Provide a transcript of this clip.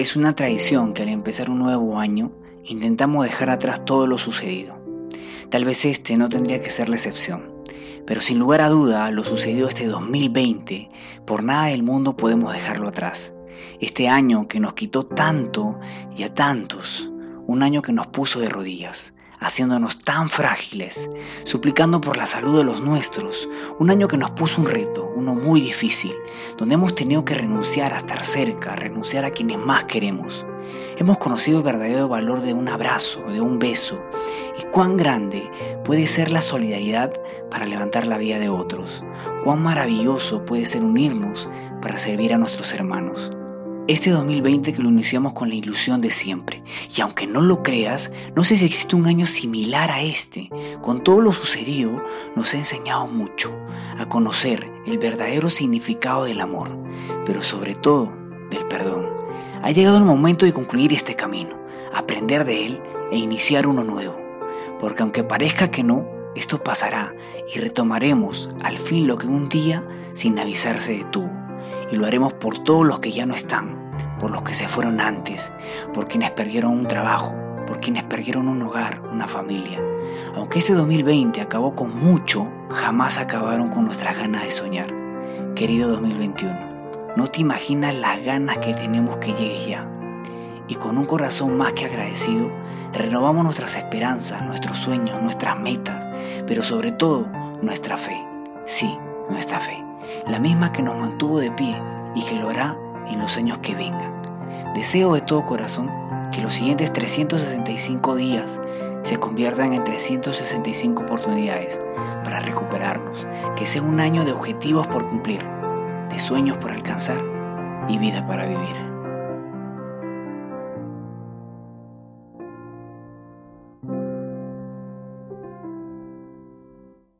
Es una tradición que al empezar un nuevo año intentamos dejar atrás todo lo sucedido. Tal vez este no tendría que ser la excepción, pero sin lugar a duda lo sucedido este 2020, por nada del mundo podemos dejarlo atrás. Este año que nos quitó tanto y a tantos, un año que nos puso de rodillas, haciéndonos tan frágiles, suplicando por la salud de los nuestros, un año que nos puso un reto, uno muy difícil, donde hemos tenido que renunciar a estar cerca, renunciar a quienes más queremos. Hemos conocido el verdadero valor de un abrazo, de un beso, y cuán grande puede ser la solidaridad para levantar la vida de otros, cuán maravilloso puede ser unirnos para servir a nuestros hermanos. Este 2020 que lo iniciamos con la ilusión de siempre. Y aunque no lo creas, no sé si existe un año similar a este. Con todo lo sucedido, nos ha enseñado mucho a conocer el verdadero significado del amor, pero sobre todo del perdón. Ha llegado el momento de concluir este camino, aprender de él e iniciar uno nuevo. Porque aunque parezca que no, esto pasará y retomaremos al fin lo que un día, sin avisarse, detuvo. Y lo haremos por todos los que ya no están, por los que se fueron antes, por quienes perdieron un trabajo, por quienes perdieron un hogar, una familia. Aunque este 2020 acabó con mucho, jamás acabaron con nuestras ganas de soñar. Querido 2021, no te imaginas las ganas que tenemos que llegue ya. Y con un corazón más que agradecido, renovamos nuestras esperanzas, nuestros sueños, nuestras metas, pero sobre todo nuestra fe. Sí, nuestra fe. La misma que nos mantuvo de pie y que lo hará en los años que vengan. Deseo de todo corazón que los siguientes 365 días se conviertan en 365 oportunidades para recuperarnos, que sea un año de objetivos por cumplir, de sueños por alcanzar y vida para vivir.